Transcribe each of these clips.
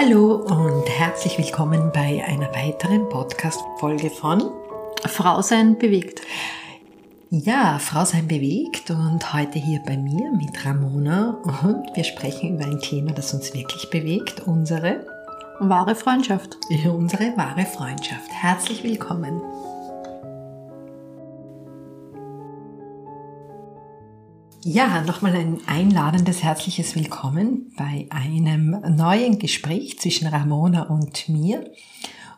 Hallo und herzlich willkommen bei einer weiteren Podcast-Folge von Frau sein bewegt. Ja, Frau sein bewegt und heute hier bei mir mit Ramona und wir sprechen über ein Thema, das uns wirklich bewegt, unsere wahre Freundschaft. Unsere wahre Freundschaft. Herzlich willkommen. Ja, nochmal ein einladendes herzliches Willkommen bei einem neuen Gespräch zwischen Ramona und mir.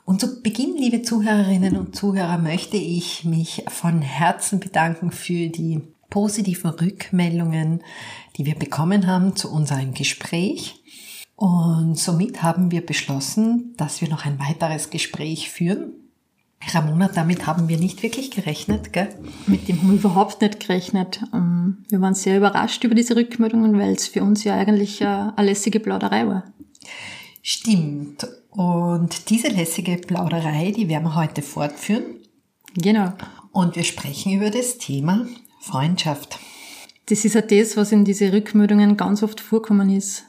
Und zu Beginn, liebe Zuhörerinnen und Zuhörer, möchte ich mich von Herzen bedanken für die positiven Rückmeldungen, die wir bekommen haben zu unserem Gespräch. Und somit haben wir beschlossen, dass wir noch ein weiteres Gespräch führen Ramona, damit haben wir nicht wirklich gerechnet, gell? Mit dem haben wir überhaupt nicht gerechnet. Ähm, wir waren sehr überrascht über diese Rückmeldungen, weil es für uns ja eigentlich eine lässige Plauderei war. Stimmt. Und diese lässige Plauderei, die werden wir heute fortführen. Genau. Und wir sprechen über das Thema Freundschaft. Das ist ja das, was in diese Rückmeldungen ganz oft vorkommen ist.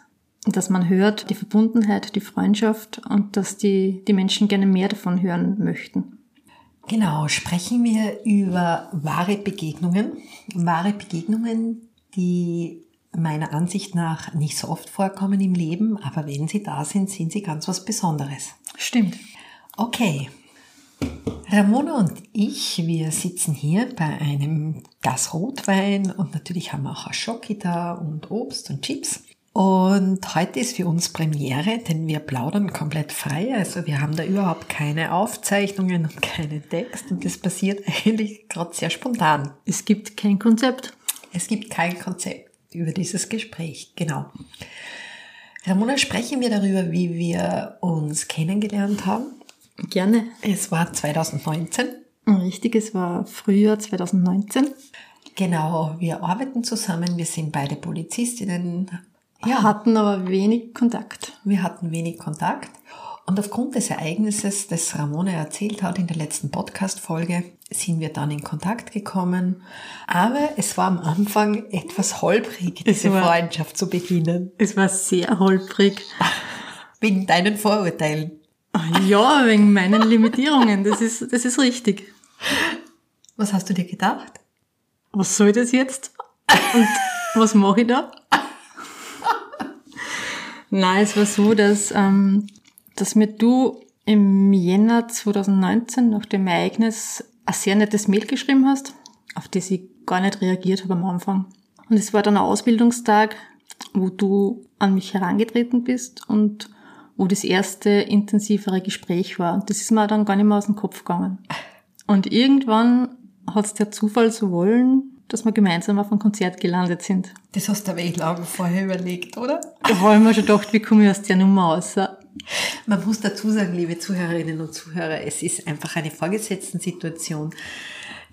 Dass man hört, die Verbundenheit, die Freundschaft und dass die, die Menschen gerne mehr davon hören möchten. Genau, sprechen wir über wahre Begegnungen. Wahre Begegnungen, die meiner Ansicht nach nicht so oft vorkommen im Leben, aber wenn sie da sind, sind sie ganz was Besonderes. Stimmt. Okay. Ramona und ich, wir sitzen hier bei einem Glas Rotwein und natürlich haben wir auch Schoki da und Obst und Chips. Und heute ist für uns Premiere, denn wir plaudern komplett frei. Also wir haben da überhaupt keine Aufzeichnungen und keinen Text und das passiert eigentlich gerade sehr spontan. Es gibt kein Konzept. Es gibt kein Konzept über dieses Gespräch, genau. Ramona, sprechen wir darüber, wie wir uns kennengelernt haben? Gerne. Es war 2019. Richtig, es war Frühjahr 2019. Genau, wir arbeiten zusammen, wir sind beide Polizistinnen, ja. hatten aber wenig Kontakt. Wir hatten wenig Kontakt. Und aufgrund des Ereignisses, das Ramona erzählt hat in der letzten Podcast-Folge, sind wir dann in Kontakt gekommen. Aber es war am Anfang etwas holprig, diese war, Freundschaft zu beginnen. Es war sehr holprig. Wegen deinen Vorurteilen. Ja, wegen meinen Limitierungen. Das ist, das ist richtig. Was hast du dir gedacht? Was soll das jetzt? Und was mache ich da? Nein, es war so, dass, ähm, dass mir du im Jänner 2019 nach dem Ereignis ein sehr nettes Mail geschrieben hast, auf das ich gar nicht reagiert habe am Anfang. Und es war dann ein Ausbildungstag, wo du an mich herangetreten bist und wo das erste intensivere Gespräch war. Das ist mir dann gar nicht mehr aus dem Kopf gegangen. Und irgendwann hat es der Zufall so wollen, dass wir gemeinsam auf ein Konzert gelandet sind. Das hast du aber eh lange vorher überlegt, oder? Da habe ich mir schon gedacht, wie komme ich aus der Nummer raus? Man muss dazu sagen, liebe Zuhörerinnen und Zuhörer, es ist einfach eine Vorgesetzten-Situation.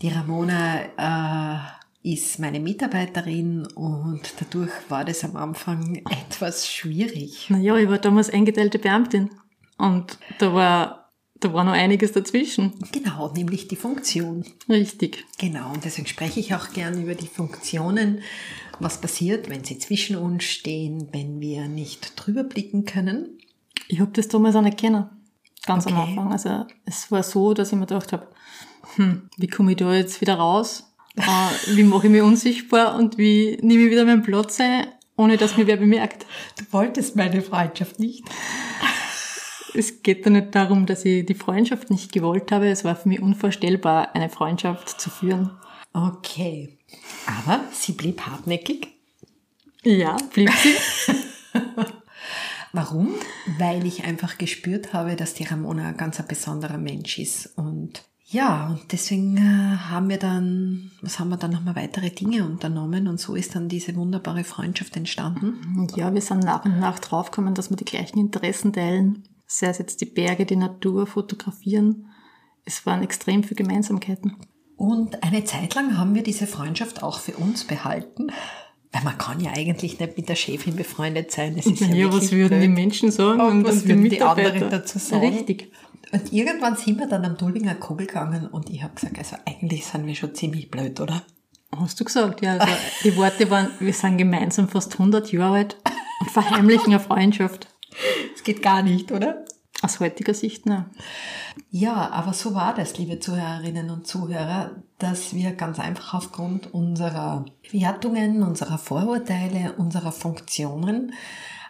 Die Ramona äh, ist meine Mitarbeiterin und dadurch war das am Anfang etwas schwierig. Naja, ich war damals eingeteilte Beamtin und da war da war noch einiges dazwischen. Genau, nämlich die Funktion. Richtig. Genau, und deswegen spreche ich auch gern über die Funktionen. Was passiert, wenn sie zwischen uns stehen, wenn wir nicht drüber blicken können? Ich habe das damals auch nicht kennen. Ganz okay. am Anfang. Also es war so, dass ich mir gedacht habe, hm, wie komme ich da jetzt wieder raus? Äh, wie mache ich mich unsichtbar und wie nehme ich wieder meinen Platz ein, ohne dass mir wer bemerkt? Du wolltest meine Freundschaft nicht es geht da nicht darum, dass ich die Freundschaft nicht gewollt habe. Es war für mich unvorstellbar, eine Freundschaft zu führen. Okay. Aber sie blieb hartnäckig. Ja, blieb sie. Warum? Weil ich einfach gespürt habe, dass die Ramona ein ganz ein besonderer Mensch ist. Und ja, und deswegen äh, haben wir dann, was haben wir dann nochmal weitere Dinge unternommen und so ist dann diese wunderbare Freundschaft entstanden. Ja, wir sind nach und nach draufgekommen, dass wir die gleichen Interessen teilen sei es jetzt die Berge, die Natur, fotografieren. Es waren extrem viele Gemeinsamkeiten. Und eine Zeit lang haben wir diese Freundschaft auch für uns behalten. Weil man kann ja eigentlich nicht mit der Chefin befreundet sein. Das ist ja, ja was würden blöd. die Menschen sagen und, und was würden die anderen dazu sagen? Richtig. Und irgendwann sind wir dann am Dulbinger Kogel gegangen und ich habe gesagt, also eigentlich sind wir schon ziemlich blöd, oder? Hast du gesagt, ja. Also die Worte waren, wir sind gemeinsam fast 100 Jahre alt und verheimlichen eine Freundschaft. Es geht gar nicht, oder? Aus heutiger Sicht, ne? Ja, aber so war das, liebe Zuhörerinnen und Zuhörer, dass wir ganz einfach aufgrund unserer Wertungen, unserer Vorurteile, unserer Funktionen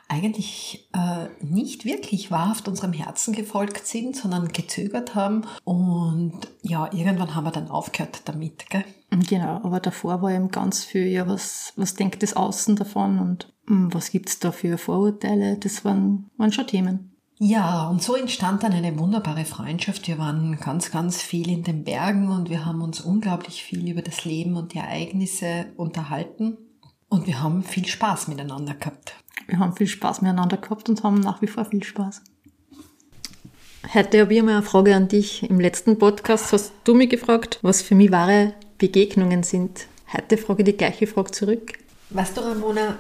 eigentlich äh, nicht wirklich wahrhaft unserem Herzen gefolgt sind, sondern gezögert haben. Und ja, irgendwann haben wir dann aufgehört damit, gell? Genau, aber davor war eben ganz viel, ja, was, was denkt das Außen davon und hm, was gibt's da für Vorurteile? Das waren, waren schon Themen. Ja, und so entstand dann eine wunderbare Freundschaft. Wir waren ganz, ganz viel in den Bergen und wir haben uns unglaublich viel über das Leben und die Ereignisse unterhalten. Und wir haben viel Spaß miteinander gehabt. Wir haben viel Spaß miteinander gehabt und haben nach wie vor viel Spaß. Heute habe ich mal eine Frage an dich. Im letzten Podcast hast du mich gefragt, was für mich wahre Begegnungen sind. Heute frage ich die gleiche Frage zurück. Weißt du, Ramona,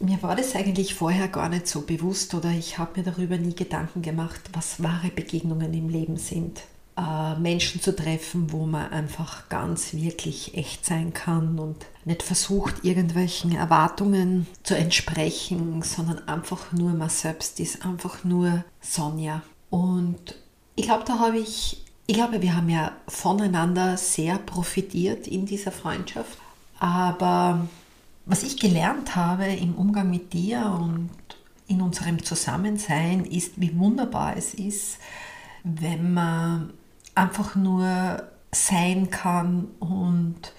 mir war das eigentlich vorher gar nicht so bewusst oder ich habe mir darüber nie Gedanken gemacht, was wahre Begegnungen im Leben sind. Äh, Menschen zu treffen, wo man einfach ganz wirklich echt sein kann und nicht versucht, irgendwelchen Erwartungen zu entsprechen, sondern einfach nur man selbst ist, einfach nur Sonja. Und ich glaube, da habe ich, ich glaube, wir haben ja voneinander sehr profitiert in dieser Freundschaft. Aber was ich gelernt habe im Umgang mit dir und in unserem Zusammensein ist, wie wunderbar es ist, wenn man einfach nur sein kann und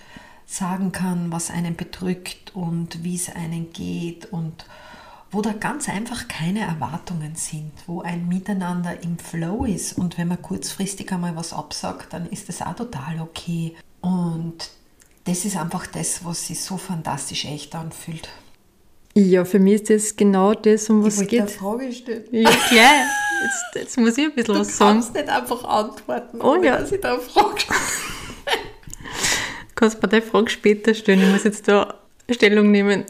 sagen kann, was einen bedrückt und wie es einen geht und wo da ganz einfach keine Erwartungen sind, wo ein Miteinander im Flow ist und wenn man kurzfristig einmal was absagt, dann ist das auch total okay. Und das ist einfach das, was sich so fantastisch echt anfühlt. Ja, für mich ist das genau das, um was ich es geht. Eine Frage stellen. Ja, klar. Jetzt, jetzt muss ich ein bisschen Du was sagen. kannst nicht einfach antworten, Oh ohne ja. dass ich da eine Frage stelle. Du kannst mir die Frage später stellen. Ich muss jetzt da Stellung nehmen.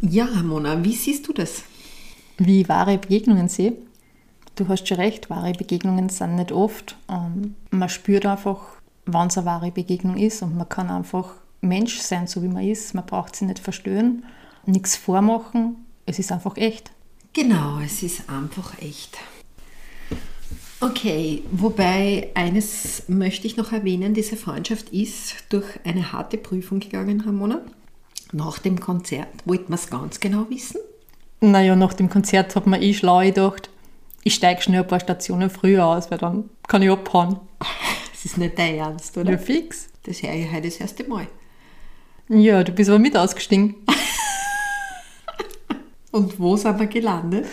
Ja, Ramona, wie siehst du das? Wie ich wahre Begegnungen sehe. Du hast schon recht, wahre Begegnungen sind nicht oft. Ähm, man spürt einfach, wann es eine wahre Begegnung ist und man kann einfach Mensch sein, so wie man ist. Man braucht sich nicht verstören, nichts vormachen. Es ist einfach echt. Genau, es ist einfach echt. Okay, wobei eines möchte ich noch erwähnen, diese Freundschaft ist durch eine harte Prüfung gegangen, Ramona. Nach dem Konzert wollten wir es ganz genau wissen. Naja, nach dem Konzert hat man eh schlau gedacht, ich steige schnell ein paar Stationen früher aus, weil dann kann ich abhauen. Das ist nicht dein Ernst, oder? Ja, fix. Das höre ich heute das erste Mal. Ja, du bist aber mit ausgestiegen. Und wo sind wir gelandet?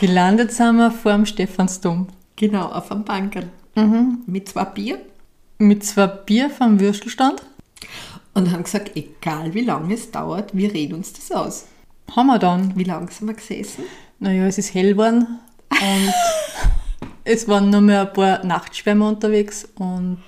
Gelandet sind wir vor dem Stephansdom. Genau, auf einem Bankerl. Mit zwei Bier. Mit zwei Bier vom Würstelstand. Und haben gesagt, egal wie lange es dauert, wir reden uns das aus. Haben wir dann. Wie lange sind wir gesessen? Naja, es ist hell geworden und es waren nur mehr ein paar Nachtschwärmer unterwegs und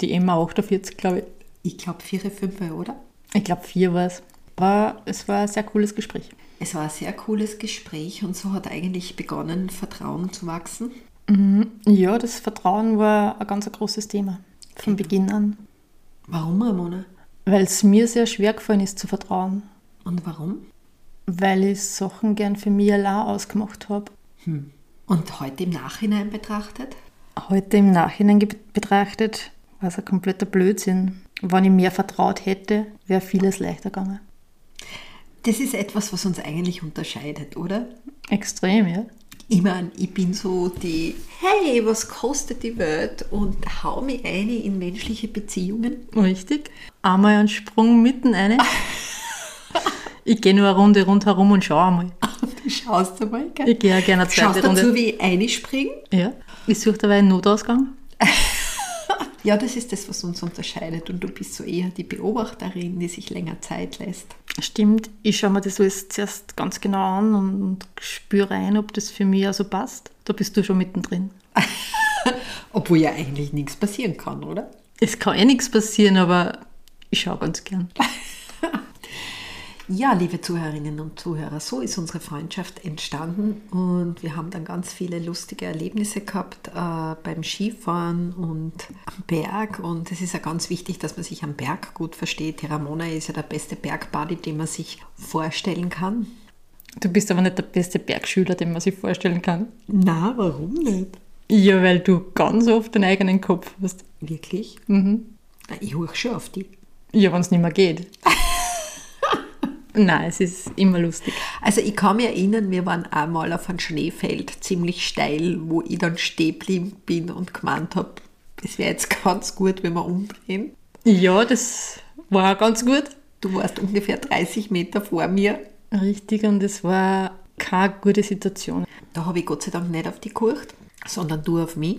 die Emma 48, glaube ich. Ich glaube vier, fünf, oder? Ich glaube, vier war es. Aber es war ein sehr cooles Gespräch. Es war ein sehr cooles Gespräch und so hat eigentlich begonnen, Vertrauen zu wachsen. Ja, das Vertrauen war ein ganz großes Thema von Beginn an. Warum, Ramona? Weil es mir sehr schwer gefallen ist zu vertrauen. Und warum? Weil ich Sachen gern für mich allein ausgemacht habe. Und heute im Nachhinein betrachtet? Heute im Nachhinein betrachtet war es ein kompletter Blödsinn. Wenn ich mehr vertraut hätte, wäre vieles leichter gegangen. Das ist etwas, was uns eigentlich unterscheidet, oder? Extrem, ja. Ich meine, ich bin so die, hey, was kostet die Welt? Und hau mich ein in menschliche Beziehungen. Richtig. Einmal einen Sprung mitten rein. Ich gehe nur eine Runde rundherum und schaue einmal. Du schaust einmal, gell? Ich gehe auch gerne eine Schaust zweite dazu, Runde. wie ich einspringe. Ja. Ich suche dabei einen Notausgang. Ja, das ist das, was uns unterscheidet. Und du bist so eher die Beobachterin, die sich länger Zeit lässt. Stimmt, ich schaue mir das alles zuerst ganz genau an und, und spüre rein, ob das für mich also passt. Da bist du schon mittendrin. Obwohl ja eigentlich nichts passieren kann, oder? Es kann eh nichts passieren, aber ich schaue ganz gern. Ja, liebe Zuhörerinnen und Zuhörer, so ist unsere Freundschaft entstanden und wir haben dann ganz viele lustige Erlebnisse gehabt äh, beim Skifahren und am Berg und es ist ja ganz wichtig, dass man sich am Berg gut versteht. Die Ramona ist ja der beste Bergbuddy, den man sich vorstellen kann. Du bist aber nicht der beste Bergschüler, den man sich vorstellen kann. Na, warum nicht? Ja, weil du ganz oft den eigenen Kopf hast. Wirklich? Mhm. Ich hoch schon auf die. Ja, wenn es nicht mehr geht. Nein, es ist immer lustig. Also ich kann mich erinnern, wir waren einmal auf einem Schneefeld, ziemlich steil, wo ich dann stehen geblieben bin und gemeint habe, es wäre jetzt ganz gut, wenn wir umdrehen. Ja, das war ganz gut. Du warst ungefähr 30 Meter vor mir. Richtig, und es war keine gute Situation. Da habe ich Gott sei Dank nicht auf die geguckt, sondern du auf mich.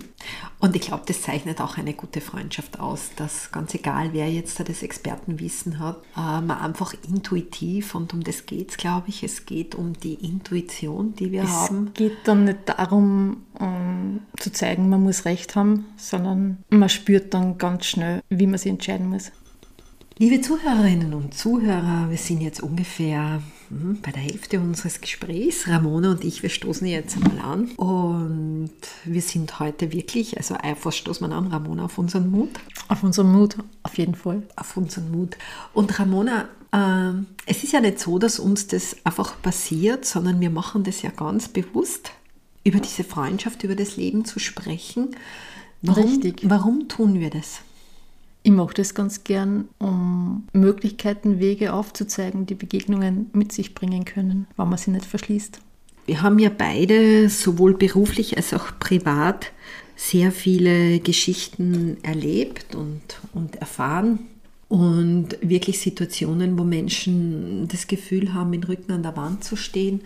Und ich glaube, das zeichnet auch eine gute Freundschaft aus, dass ganz egal, wer jetzt da das Expertenwissen hat, äh, man einfach intuitiv, und um das geht es, glaube ich, es geht um die Intuition, die wir haben. Es geht dann nicht darum, um zu zeigen, man muss Recht haben, sondern man spürt dann ganz schnell, wie man sich entscheiden muss. Liebe Zuhörerinnen und Zuhörer, wir sind jetzt ungefähr bei der Hälfte unseres Gesprächs. Ramona und ich, wir stoßen jetzt einmal an. Und wir sind heute wirklich, also einfach stoßen wir an, Ramona, auf unseren Mut. Auf unseren Mut, auf jeden Fall. Auf unseren Mut. Und Ramona, äh, es ist ja nicht so, dass uns das einfach passiert, sondern wir machen das ja ganz bewusst, über diese Freundschaft, über das Leben zu sprechen. Warum, Richtig. Warum tun wir das? Ich mache das ganz gern, um Möglichkeiten, Wege aufzuzeigen, die Begegnungen mit sich bringen können, wenn man sie nicht verschließt. Wir haben ja beide sowohl beruflich als auch privat sehr viele Geschichten erlebt und, und erfahren und wirklich Situationen, wo Menschen das Gefühl haben, mit Rücken an der Wand zu stehen.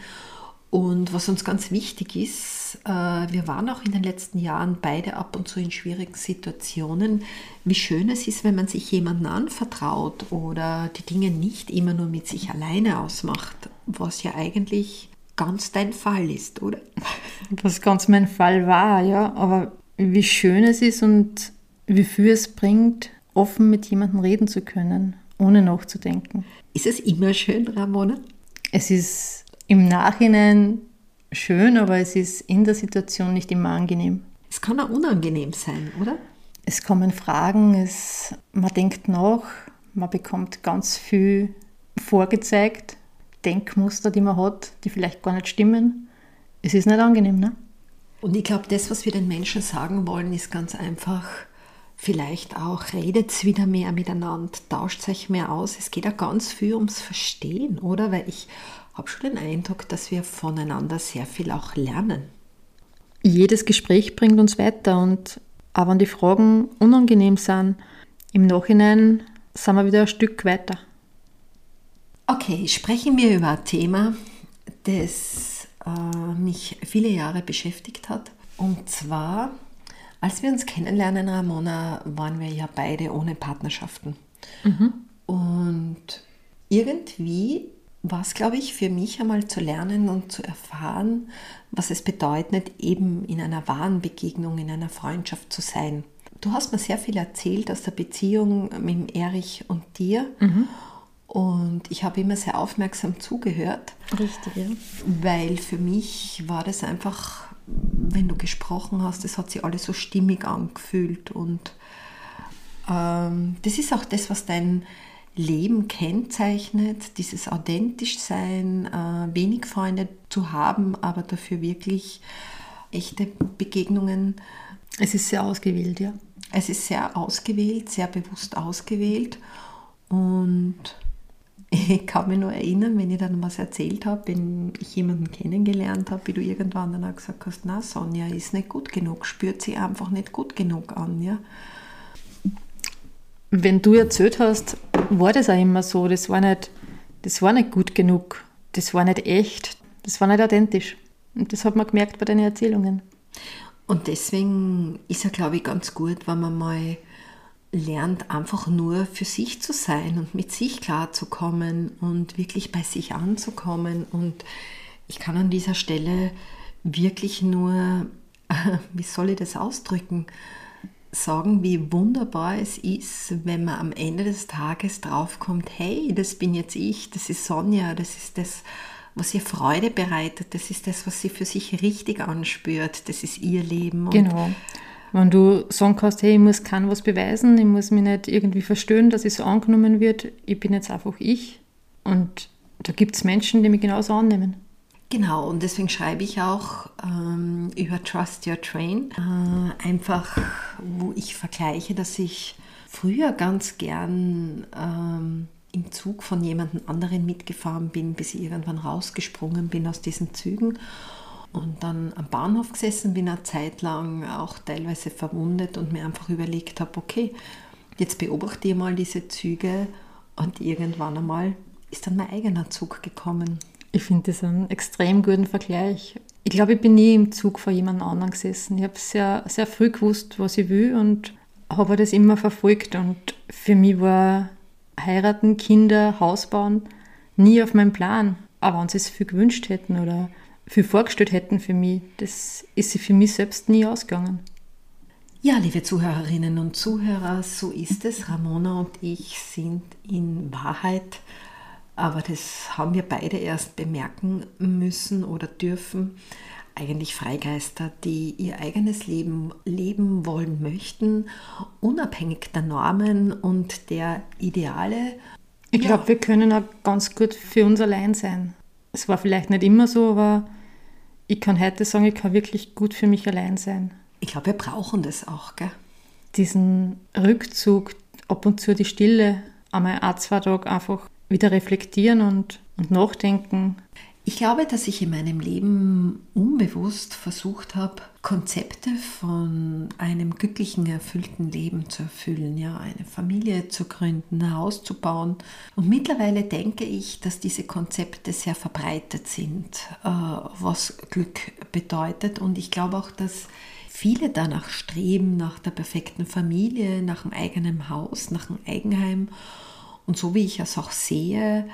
Und was uns ganz wichtig ist, äh, wir waren auch in den letzten Jahren beide ab und zu in schwierigen Situationen, wie schön es ist, wenn man sich jemandem anvertraut oder die Dinge nicht immer nur mit sich alleine ausmacht, was ja eigentlich ganz dein Fall ist, oder? Was ganz mein Fall war, ja. Aber wie schön es ist und wie viel es bringt, offen mit jemandem reden zu können, ohne nachzudenken. Ist es immer schön, Ramona? Es ist im Nachhinein schön, aber es ist in der Situation nicht immer angenehm. Es kann auch unangenehm sein, oder? Es kommen Fragen, es, man denkt nach, man bekommt ganz viel vorgezeigt, Denkmuster, die man hat, die vielleicht gar nicht stimmen. Es ist nicht angenehm, ne? Und ich glaube, das, was wir den Menschen sagen wollen, ist ganz einfach, vielleicht auch, redet wieder mehr miteinander, tauscht euch mehr aus. Es geht ja ganz viel ums Verstehen, oder? Weil ich habe schon den Eindruck, dass wir voneinander sehr viel auch lernen. Jedes Gespräch bringt uns weiter und auch wenn die Fragen unangenehm sind, im Nachhinein sind wir wieder ein Stück weiter. Okay, sprechen wir über ein Thema, das äh, mich viele Jahre beschäftigt hat. Und zwar, als wir uns kennenlernen, Ramona, waren wir ja beide ohne Partnerschaften. Und irgendwie war es, glaube ich, für mich einmal zu lernen und zu erfahren, was es bedeutet, eben in einer wahren Begegnung, in einer Freundschaft zu sein. Du hast mir sehr viel erzählt aus der Beziehung mit Erich und dir. Und ich habe immer sehr aufmerksam zugehört, Richtig, ja. weil für mich war das einfach, wenn du gesprochen hast, es hat sich alles so stimmig angefühlt. Und ähm, das ist auch das, was dein Leben kennzeichnet, dieses authentisch sein, äh, wenig Freunde zu haben, aber dafür wirklich echte Begegnungen. Es ist sehr ausgewählt, ja. Es ist sehr ausgewählt, sehr bewusst ausgewählt und ich kann mich nur erinnern, wenn ich dann was erzählt habe, wenn ich jemanden kennengelernt habe, wie du irgendwann dann auch gesagt hast, na Sonja ist nicht gut genug, spürt sie einfach nicht gut genug an, ja. Wenn du erzählt hast, war das auch immer so. Das war nicht, das war nicht gut genug. Das war nicht echt. Das war nicht authentisch. Und das hat man gemerkt bei deinen Erzählungen. Und deswegen ist ja, glaube ich, ganz gut, wenn man mal lernt, einfach nur für sich zu sein und mit sich klarzukommen und wirklich bei sich anzukommen. Und ich kann an dieser Stelle wirklich nur, wie soll ich das ausdrücken, sagen, wie wunderbar es ist, wenn man am Ende des Tages draufkommt, hey, das bin jetzt ich, das ist Sonja, das ist das, was ihr Freude bereitet, das ist das, was sie für sich richtig anspürt, das ist ihr Leben. Und Genau. Wenn du sagen kannst, hey, ich muss keinem was beweisen, ich muss mich nicht irgendwie verstören, dass ich so angenommen wird, ich bin jetzt einfach ich. Und da gibt es Menschen, die mich genauso annehmen. Genau, und deswegen schreibe ich auch ähm, über Trust Your Train. Äh, einfach, wo ich vergleiche, dass ich früher ganz gern ähm, im Zug von jemand anderen mitgefahren bin, bis ich irgendwann rausgesprungen bin aus diesen Zügen und dann am Bahnhof gesessen bin, eine Zeit lang auch teilweise verwundet und mir einfach überlegt habe, okay, jetzt beobachte ich mal diese Züge und irgendwann einmal ist dann mein eigener Zug gekommen. Ich finde das einen extrem guten Vergleich. Ich glaube, ich bin nie im Zug vor jemand anderem gesessen. Ich habe sehr, sehr früh gewusst, was ich will und habe das immer verfolgt. Und für mich war heiraten, Kinder, Haus bauen nie auf meinem Plan. Aber wenn sie es viel gewünscht hätten oder viel vorgestellt hätten für mich, das ist sie für mich selbst nie ausgegangen. Ja, liebe Zuhörerinnen und Zuhörer, so ist es. Ramona und ich sind in Wahrheit aber das haben wir beide erst bemerken müssen oder dürfen. Eigentlich Freigeister, die ihr eigenes Leben leben wollen möchten, unabhängig der Normen und der Ideale. Ich glaube, wir können auch ganz gut für uns allein sein. Es war vielleicht nicht immer so, aber ich kann heute sagen, ich kann wirklich gut für mich allein sein. Ich glaube, wir brauchen das auch, gell? Diesen Rückzug, ab und zu die Stille, einmal ein, zwei Tage einfach wieder reflektieren und, und nachdenken. Ich glaube, dass ich in meinem Leben unbewusst versucht habe, Konzepte von einem glücklichen, erfüllten Leben zu erfüllen, ja, eine Familie zu gründen, ein Haus zu bauen. Und mittlerweile denke ich, dass diese Konzepte sehr verbreitet sind, äh, was Glück bedeutet. Und ich glaube auch, dass viele danach streben, nach der perfekten Familie, nach dem eigenen Haus, nach dem Eigenheim. Und so wie ich es auch sehe,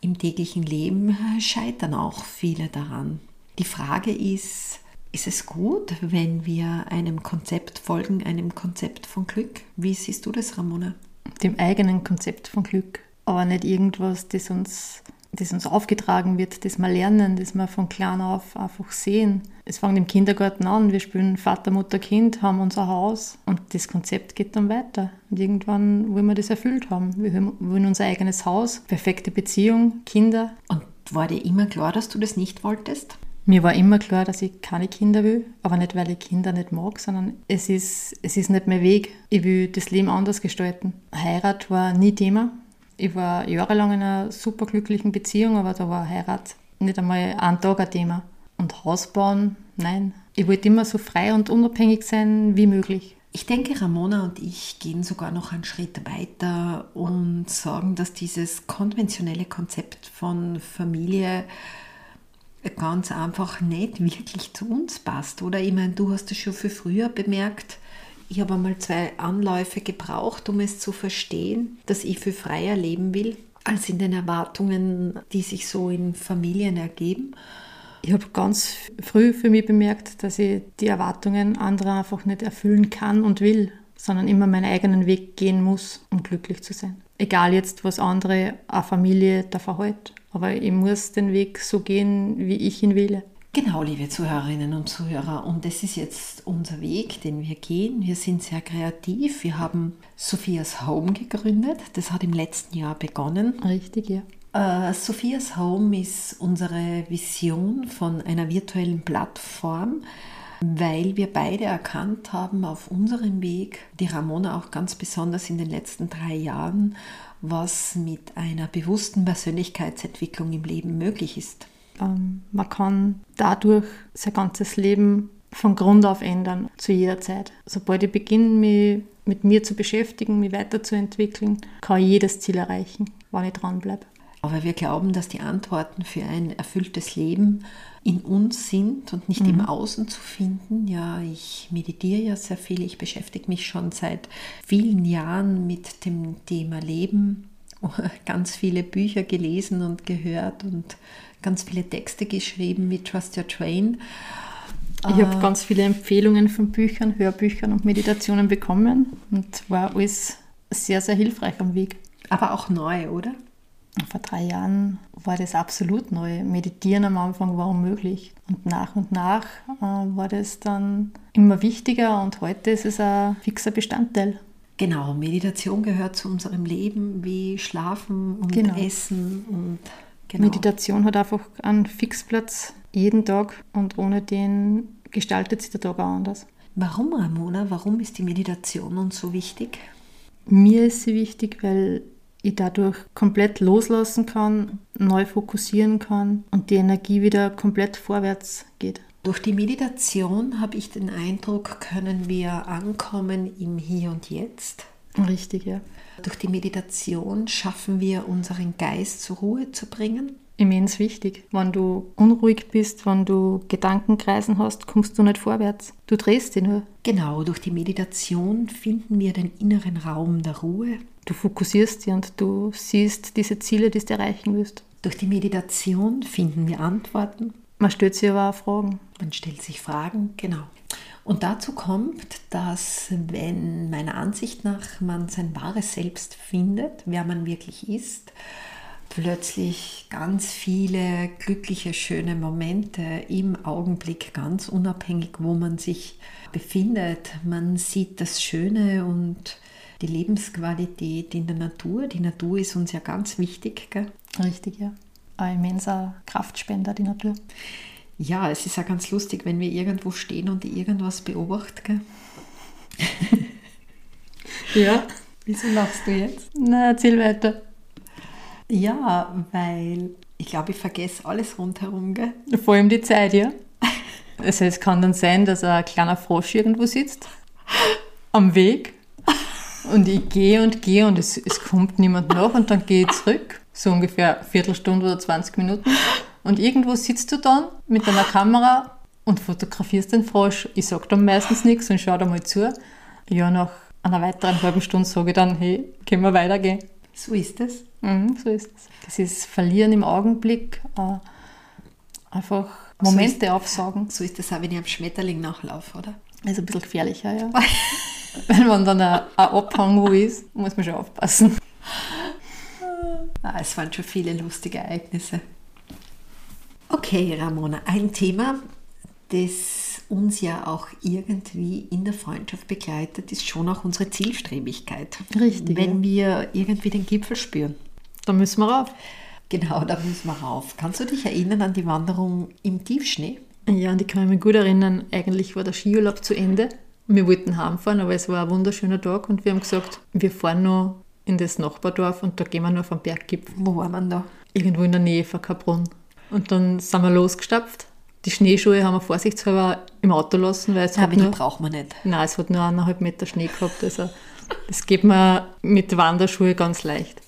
im täglichen Leben scheitern auch viele daran. Die Frage ist, ist es gut, wenn wir einem Konzept folgen, einem Konzept von Glück? Wie siehst du das, Ramona? Dem eigenen Konzept von Glück, aber nicht irgendwas, das uns das uns aufgetragen wird, das wir lernen, das wir von klein auf einfach sehen. Es fängt im Kindergarten an, wir spielen Vater, Mutter, Kind, haben unser Haus und das Konzept geht dann weiter. Und irgendwann wollen wir das erfüllt haben. Wir wollen unser eigenes Haus, perfekte Beziehung, Kinder. Und war dir immer klar, dass du das nicht wolltest? Mir war immer klar, dass ich keine Kinder will, aber nicht, weil ich Kinder nicht mag, sondern es ist, es ist nicht mein Weg. Ich will das Leben anders gestalten. Heirat war nie Thema. Ich war jahrelang in einer superglücklichen Beziehung, aber da war Heirat nicht einmal ein Tag ein Thema. Und Haus bauen, nein. Ich wollte immer so frei und unabhängig sein wie möglich. Ich denke, Ramona und ich gehen sogar noch einen Schritt weiter und sagen, dass dieses konventionelle Konzept von Familie ganz einfach nicht wirklich zu uns passt. Oder ich meine, du hast es schon viel früher bemerkt, ich habe einmal zwei Anläufe gebraucht, um es zu verstehen, dass ich viel freier leben will, als in den Erwartungen, die sich so in Familien ergeben. Ich habe ganz früh für mich bemerkt, dass ich die Erwartungen anderer einfach nicht erfüllen kann und will, sondern immer meinen eigenen Weg gehen muss, um glücklich zu sein. Egal jetzt, was andere, eine Familie da verhält. Aber ich muss den Weg so gehen, wie ich ihn wähle. Genau, liebe Zuhörerinnen und Zuhörer, und das ist jetzt unser Weg, den wir gehen. Wir sind sehr kreativ. Wir haben Sophias Home gegründet. Das hat im letzten Jahr begonnen. Richtig, ja. Uh, Sophias Home ist unsere Vision von einer virtuellen Plattform, weil wir beide erkannt haben auf unserem Weg, die Ramona auch ganz besonders in den letzten drei Jahren, was mit einer bewussten Persönlichkeitsentwicklung im Leben möglich ist. Ähm, man kann dadurch sein ganzes Leben von Grund auf ändern, zu jeder Zeit. Sobald ich beginne, mich mit mir zu beschäftigen, mich weiterzuentwickeln, kann ich jedes Ziel erreichen, wenn ich dranbleibe. Aber wir glauben, dass die Antworten für ein erfülltes Leben in uns sind und nicht mhm. im Außen zu finden. Ja, ich meditiere ja sehr viel, ich beschäftige mich schon seit vielen Jahren mit dem Thema Leben, ganz viele Bücher gelesen und gehört und ganz viele Texte geschrieben wie Trust Your Train. Ich habe äh, ganz viele Empfehlungen von Büchern, Hörbüchern und Meditationen bekommen und war alles sehr, sehr hilfreich am Weg. Aber auch neu, oder? Vor drei Jahren war das absolut neu. Meditieren am Anfang war unmöglich. Und nach und nach äh, war das dann immer wichtiger und heute ist es ein fixer Bestandteil. Genau, Meditation gehört zu unserem Leben wie Schlafen und genau. Essen und Genau. Meditation hat einfach einen Fixplatz jeden Tag und ohne den gestaltet sich der Tag auch anders. Warum, Ramona? Warum ist die Meditation uns so wichtig? Mir ist sie wichtig, weil ich dadurch komplett loslassen kann, neu fokussieren kann und die Energie wieder komplett vorwärts geht. Durch die Meditation habe ich den Eindruck, können wir ankommen im Hier und Jetzt. Richtig, ja. Durch die Meditation schaffen wir unseren Geist zur Ruhe zu bringen. Immens wichtig. Wenn du unruhig bist, wenn du Gedankenkreisen hast, kommst du nicht vorwärts. Du drehst dich nur. Genau, durch die Meditation finden wir den inneren Raum der Ruhe. Du fokussierst dich und du siehst diese Ziele, die du erreichen willst. Durch die Meditation finden wir Antworten. Man stellt sich aber auch Fragen. Man stellt sich Fragen, genau. Und dazu kommt, dass wenn meiner Ansicht nach man sein wahres Selbst findet, wer man wirklich ist, plötzlich ganz viele glückliche, schöne Momente im Augenblick, ganz unabhängig, wo man sich befindet. Man sieht das Schöne und die Lebensqualität in der Natur. Die Natur ist uns ja ganz wichtig. Gell? Richtig, ja. Ein immenser Kraftspender, die Natur. Ja, es ist ja ganz lustig, wenn wir irgendwo stehen und irgendwas beobachten. ja. Wieso lachst du jetzt? Na, erzähl weiter. Ja, weil ich glaube, ich vergesse alles rundherum. Gell? Vor allem die Zeit, ja. Also es kann dann sein, dass ein kleiner Frosch irgendwo sitzt, am Weg. Und ich gehe und gehe und es, es kommt niemand nach und dann gehe ich zurück, so ungefähr eine Viertelstunde oder 20 Minuten. Und irgendwo sitzt du dann mit deiner Kamera und fotografierst den Frosch. Ich sage dann meistens nichts und schaue da mal zu. Ja, nach einer weiteren halben Stunde sage ich dann, hey, können wir weitergehen? So ist es. Mhm, so ist es. Das ist Verlieren im Augenblick, äh, einfach Momente so ist, aufsaugen. So ist das auch, wenn ich am Schmetterling nachlaufe, oder? Also ein bisschen gefährlicher, ja. wenn man dann ein, ein Abhang wo ist, muss man schon aufpassen. Ah, es waren schon viele lustige Ereignisse. Okay, Ramona, ein Thema, das uns ja auch irgendwie in der Freundschaft begleitet, ist schon auch unsere Zielstrebigkeit. Richtig. Wenn wir irgendwie den Gipfel spüren. Da müssen wir rauf. Genau, da müssen wir rauf. Kannst du dich erinnern an die Wanderung im Tiefschnee? Ja, und ich kann mich gut erinnern, eigentlich war der Skiurlaub zu Ende. Wir wollten heimfahren, aber es war ein wunderschöner Tag und wir haben gesagt, wir fahren noch in das Nachbardorf und da gehen wir noch auf den Berggipfel. Wo war man da? Irgendwo in der Nähe von Kaprun. Und dann sind wir losgestapft. Die Schneeschuhe haben wir vorsichtshalber im Auto lassen, weil es Ja, hat aber die nur, braucht man nicht. nein, es hat nur eineinhalb Meter Schnee gehabt. Also das geht mir mit Wanderschuhe ganz leicht.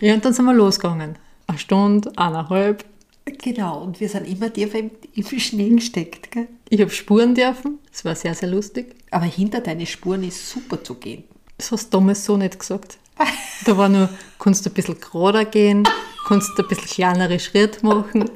Ja, und dann sind wir losgegangen. Eine Stunde, eineinhalb. Genau, und wir sind immer tief im, im Schnee gesteckt. Gell? Ich habe Spuren dürfen. Das war sehr, sehr lustig. Aber hinter deine Spuren ist super zu gehen. Das hast du damals so nicht gesagt. Da war nur, kannst du ein bisschen gerader gehen, kannst du ein bisschen kleinere Schritte machen.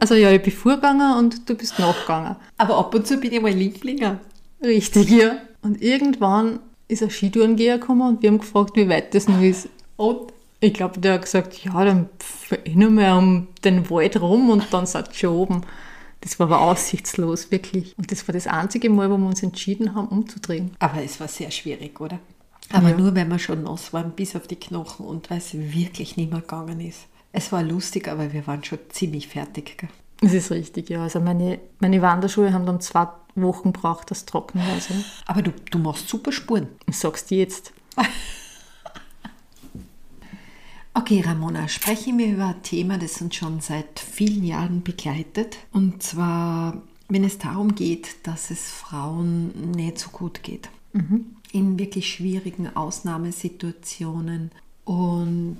Also ja, ich bin vorgegangen und du bist nachgegangen. Aber ab und zu bin ich mal Linklinger. Richtig, ja. Und irgendwann ist ein Skitourengeher gekommen und wir haben gefragt, wie weit das noch ist. Und Ich glaube, der hat gesagt, ja, dann fahr ich noch mal um den Wald rum und dann seid ihr schon oben. Das war aber aussichtslos, wirklich. Und das war das einzige Mal, wo wir uns entschieden haben, umzudrehen. Aber es war sehr schwierig, oder? Aber Ja. nur, wenn wir schon nass waren, bis auf die Knochen und weil es wirklich nicht mehr gegangen ist. Es war lustig, aber wir waren schon ziemlich fertig. Gell? Das ist richtig, ja. Also meine, meine Wanderschuhe haben dann zwei Wochen gebraucht, das trocken war. Also Aber du, du machst super Spuren. ich sag's dir jetzt. Okay, Ramona, sprechen wir über ein Thema, das uns schon seit vielen Jahren begleitet. Und zwar, wenn es darum geht, dass es Frauen nicht so gut geht. In wirklich schwierigen Ausnahmesituationen. Und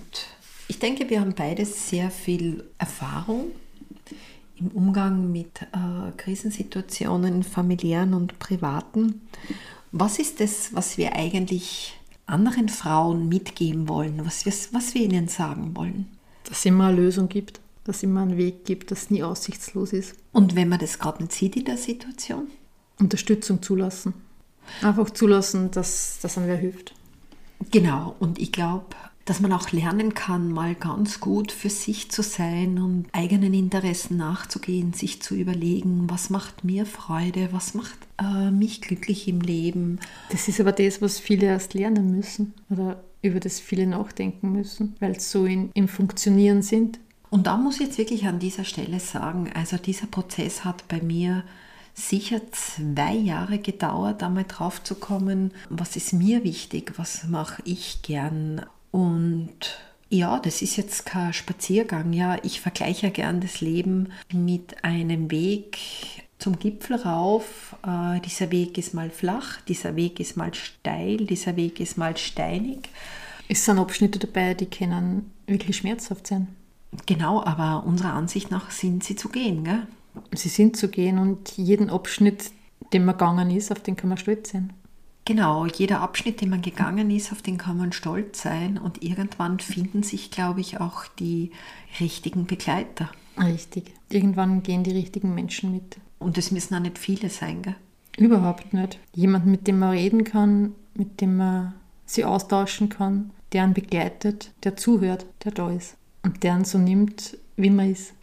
ich denke, wir haben beide sehr viel Erfahrung im Umgang mit äh, Krisensituationen, familiären und privaten. Was ist das, was wir eigentlich anderen Frauen mitgeben wollen, was wir, was wir ihnen sagen wollen? Dass es immer eine Lösung gibt, dass es immer einen Weg gibt, dass es nie aussichtslos ist. Und wenn man das gerade nicht sieht in der Situation? Unterstützung zulassen. Einfach zulassen, dass, dass einem wer hilft. Genau, und ich glaube, dass man auch lernen kann, mal ganz gut für sich zu sein und eigenen Interessen nachzugehen, sich zu überlegen, was macht mir Freude, was macht äh, mich glücklich im Leben. Das ist aber das, was viele erst lernen müssen oder über das viele nachdenken müssen, weil sie so in, im Funktionieren sind. Und da muss ich jetzt wirklich an dieser Stelle sagen, also dieser Prozess hat bei mir sicher zwei Jahre gedauert, einmal drauf zu kommen, was ist mir wichtig, was mache ich gern. Und ja, das ist jetzt kein Spaziergang. Ja, ich vergleiche ja gern das Leben mit einem Weg zum Gipfel rauf. Äh, dieser Weg ist mal flach, dieser Weg ist mal steil, dieser Weg ist mal steinig. Es sind Abschnitte dabei, die können wirklich schmerzhaft sein. Genau, aber unserer Ansicht nach sind sie zu gehen, gell? Sie sind zu gehen und jeden Abschnitt, den man gegangen ist, auf den kann man stolz sein. Genau, jeder Abschnitt, den man gegangen ist, auf den kann man stolz sein und irgendwann finden sich, glaube ich, auch die richtigen Begleiter. Richtig. Irgendwann gehen die richtigen Menschen mit. Und es müssen auch nicht viele sein, gell? Überhaupt nicht. Jemand, mit dem man reden kann, mit dem man sie austauschen kann, der einen begleitet, der zuhört, der da ist und der einen so nimmt, wie man ist.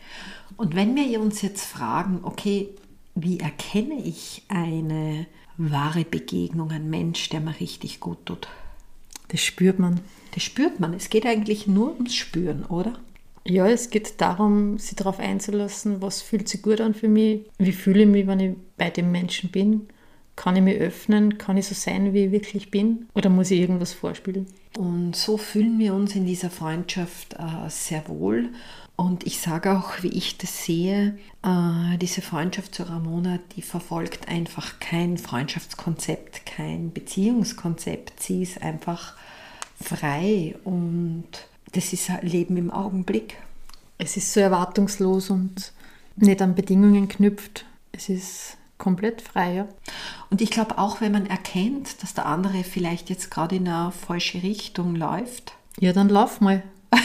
Und wenn wir uns jetzt fragen, okay, wie erkenne ich eine wahre Begegnung, ein Mensch, der mir richtig gut tut? Das spürt man. Das spürt man. Es geht eigentlich nur ums Spüren, oder? Ja, es geht darum, sich darauf einzulassen, was fühlt sich gut an für mich, wie fühle ich mich, wenn ich bei dem Menschen bin. Kann ich mich öffnen? Kann ich so sein, wie ich wirklich bin? Oder muss ich irgendwas vorspielen? Und so fühlen wir uns in dieser Freundschaft äh, sehr wohl. Und ich sage auch, wie ich das sehe, äh, diese Freundschaft zu Ramona, die verfolgt einfach kein Freundschaftskonzept, kein Beziehungskonzept. Sie ist einfach frei und das ist Leben im Augenblick. Es ist so erwartungslos und nicht an Bedingungen knüpft. Es ist komplett frei. Ja. Und ich glaube auch, wenn man erkennt, dass der andere vielleicht jetzt gerade in eine falsche Richtung läuft. Ja, dann lauf mal.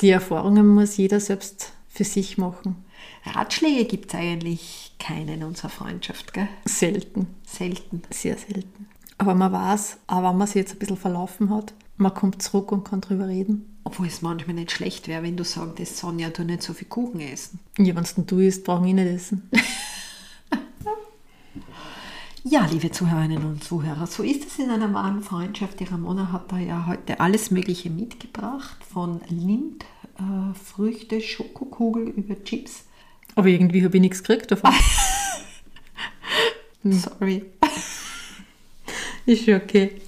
Die Erfahrungen muss jeder selbst für sich machen. Ratschläge gibt es eigentlich keine in unserer Freundschaft, gell? Selten. Selten. Sehr selten. Aber man weiß, auch wenn man sich jetzt ein bisschen verlaufen hat, man kommt zurück und kann drüber reden. Obwohl es manchmal nicht schlecht wäre, wenn du sagst, Sonja, du nicht so viel Kuchen essen. Ja, wenn es du isst, brauche ich nicht essen. ja, liebe Zuhörerinnen und Zuhörer, so ist es in einer wahren Freundschaft. Die Ramona hat da ja heute alles Mögliche mitgebracht, von Lindfrüchte, äh, Schokokugel über Chips. Aber irgendwie habe ich nichts gekriegt davon. Sorry. ist schon okay.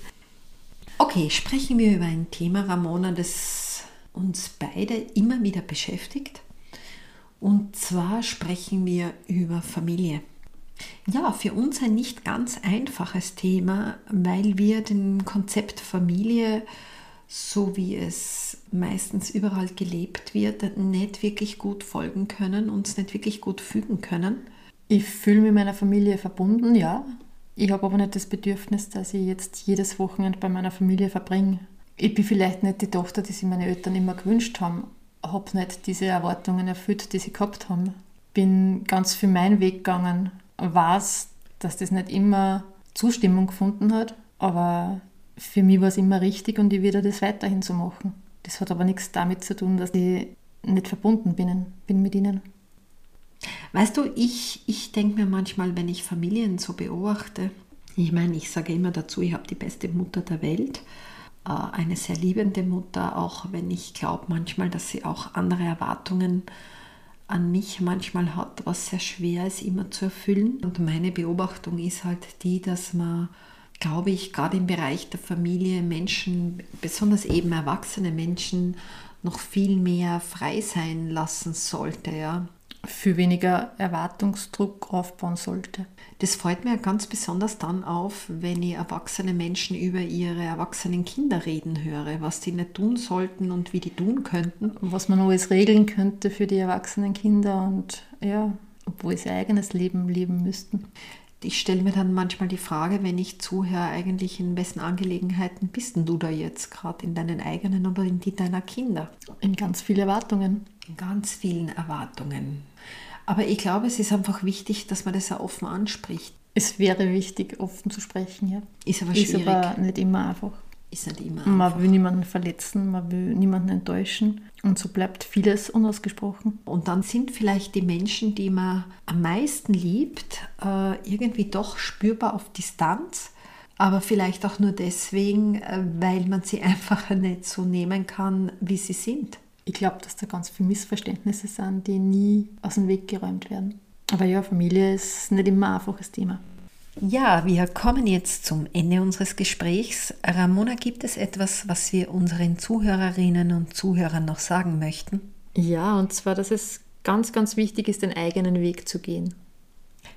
Okay, sprechen wir über ein Thema, Ramona, das uns beide immer wieder beschäftigt. Und zwar sprechen wir über Familie. Ja, für uns ein nicht ganz einfaches Thema, weil wir dem Konzept Familie, so wie es meistens überall gelebt wird, nicht wirklich gut folgen können, uns nicht wirklich gut fügen können. Ich fühle mich meiner Familie verbunden, ja. Ich habe aber nicht das Bedürfnis, dass ich jetzt jedes Wochenende bei meiner Familie verbringe ich bin vielleicht nicht die Tochter, die sich meine Eltern immer gewünscht haben, habe nicht diese Erwartungen erfüllt, die sie gehabt haben. Bin ganz für meinen Weg gegangen, weiß, dass das nicht immer Zustimmung gefunden hat, aber für mich war es immer richtig und ich werde das weiterhin so machen. Das hat aber nichts damit zu tun, dass ich nicht verbunden bin, bin mit ihnen. Weißt du, ich, ich denke mir manchmal, wenn ich Familien so beobachte, ich meine, ich sage immer dazu, ich habe die beste Mutter der Welt äh, eine sehr liebende Mutter, auch wenn ich glaube manchmal, dass sie auch andere Erwartungen an mich manchmal hat, was sehr schwer ist immer zu erfüllen. Und meine Beobachtung ist halt die, dass man, glaube ich, gerade im Bereich der Familie Menschen, besonders eben erwachsene Menschen, noch viel mehr frei sein lassen sollte. Ja für weniger Erwartungsdruck aufbauen sollte. Das fällt mir ganz besonders dann auf, wenn ich erwachsene Menschen über ihre erwachsenen Kinder reden höre, was die nicht tun sollten und wie die tun könnten. Was man alles regeln könnte für die erwachsenen Kinder und ja, obwohl sie ihr eigenes Leben leben müssten. Ich stelle mir dann manchmal die Frage, wenn ich zuhöre, eigentlich in wessen Angelegenheiten bist denn du da jetzt gerade in deinen eigenen oder in die deiner Kinder? In ganz viele Erwartungen. In ganz vielen Erwartungen. Aber ich glaube, es ist einfach wichtig, dass man das auch offen anspricht. Es wäre wichtig, offen zu sprechen, ja. Ist aber schwierig. Ist aber nicht immer einfach. Ist nicht immer einfach. Man will niemanden verletzen, man will niemanden enttäuschen. Und so bleibt vieles unausgesprochen. Und dann sind vielleicht die Menschen, die man am meisten liebt, äh, irgendwie doch spürbar auf Distanz. aber vielleicht auch nur deswegen, äh, weil man sie einfach nicht so nehmen kann, wie sie sind. Ich glaube, dass da ganz viele Missverständnisse sind, die nie aus dem Weg geräumt werden. Aber ja, Familie ist nicht immer ein einfaches Thema. Ja, wir kommen jetzt zum Ende unseres Gesprächs. Ramona, gibt es etwas, was wir unseren Zuhörerinnen und Zuhörern noch sagen möchten? Ja, und zwar, dass es ganz, ganz wichtig ist, den eigenen Weg zu gehen.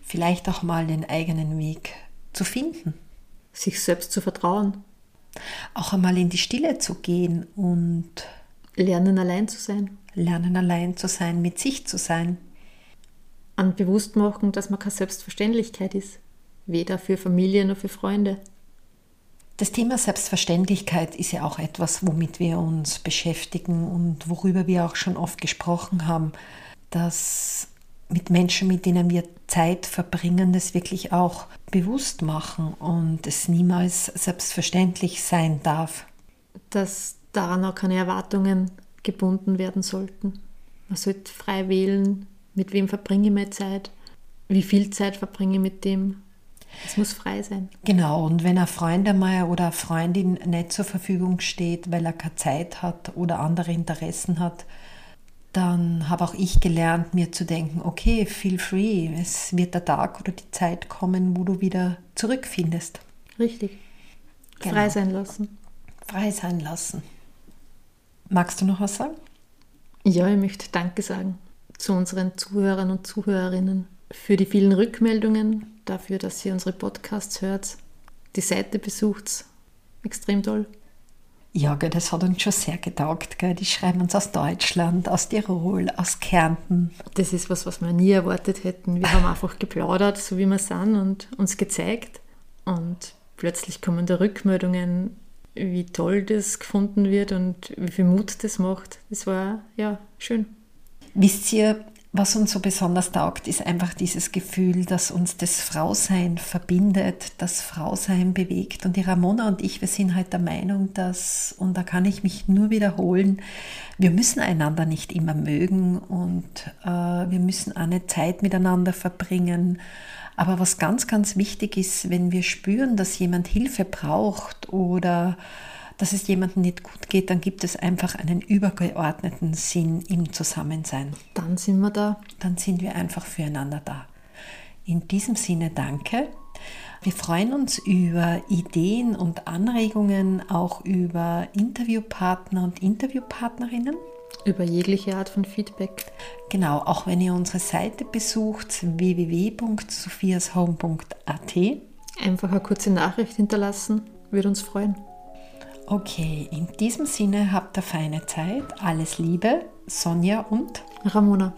Vielleicht auch mal den eigenen Weg zu finden. Sich selbst zu vertrauen. Auch einmal in die Stille zu gehen und lernen allein zu sein. Lernen allein zu sein, mit sich zu sein. An Bewusstmachung, dass man keine Selbstverständlichkeit ist weder für Familie noch für Freunde. Das Thema Selbstverständlichkeit ist ja auch etwas, womit wir uns beschäftigen und worüber wir auch schon oft gesprochen haben, dass mit Menschen, mit denen wir Zeit verbringen, das wirklich auch bewusst machen und es niemals selbstverständlich sein darf. Dass daran auch keine Erwartungen gebunden werden sollten. Man sollte frei wählen, mit wem verbringe ich meine Zeit, wie viel Zeit verbringe ich mit dem es muss frei sein. Genau, und wenn ein Freund einmal oder eine Freundin nicht zur Verfügung steht, weil er keine Zeit hat oder andere Interessen hat, dann habe auch ich gelernt, mir zu denken, okay, feel free, es wird der Tag oder die Zeit kommen, wo du wieder zurückfindest. Richtig. Genau. Frei sein lassen. Frei sein lassen. Magst du noch was sagen? Ja, ich möchte Danke sagen zu unseren Zuhörern und Zuhörerinnen für die vielen Rückmeldungen, dafür, dass ihr unsere Podcasts hört, die Seite besucht. Extrem toll. Ja, gell, das hat uns schon sehr getaugt. Gell. Die schreiben uns aus Deutschland, aus Tirol, aus Kärnten. Das ist was, was wir nie erwartet hätten. Wir haben einfach geplaudert, so wie wir sind, und uns gezeigt. Und plötzlich kommen da Rückmeldungen, wie toll das gefunden wird und wie viel Mut das macht. Das war ja schön. Wisst ihr, was uns so besonders taugt, ist einfach dieses Gefühl, dass uns das Frausein verbindet, das Frausein bewegt. Und die Ramona und ich, wir sind halt der Meinung, dass, und da kann ich mich nur wiederholen, wir müssen einander nicht immer mögen und äh, wir müssen eine Zeit miteinander verbringen. Aber was ganz, ganz wichtig ist, wenn wir spüren, dass jemand Hilfe braucht oder dass es jemandem nicht gut geht, dann gibt es einfach einen übergeordneten Sinn im Zusammensein. Dann sind wir da. Dann sind wir einfach füreinander da. In diesem Sinne danke. Wir freuen uns über Ideen und Anregungen, auch über Interviewpartner und Interviewpartnerinnen. Über jegliche Art von Feedback. Genau, auch wenn ihr unsere Seite besucht, www.sophiashome.at. Einfach eine kurze Nachricht hinterlassen, würde uns freuen. Okay, in diesem Sinne habt ihr feine Zeit. Alles Liebe, Sonja und Ramona.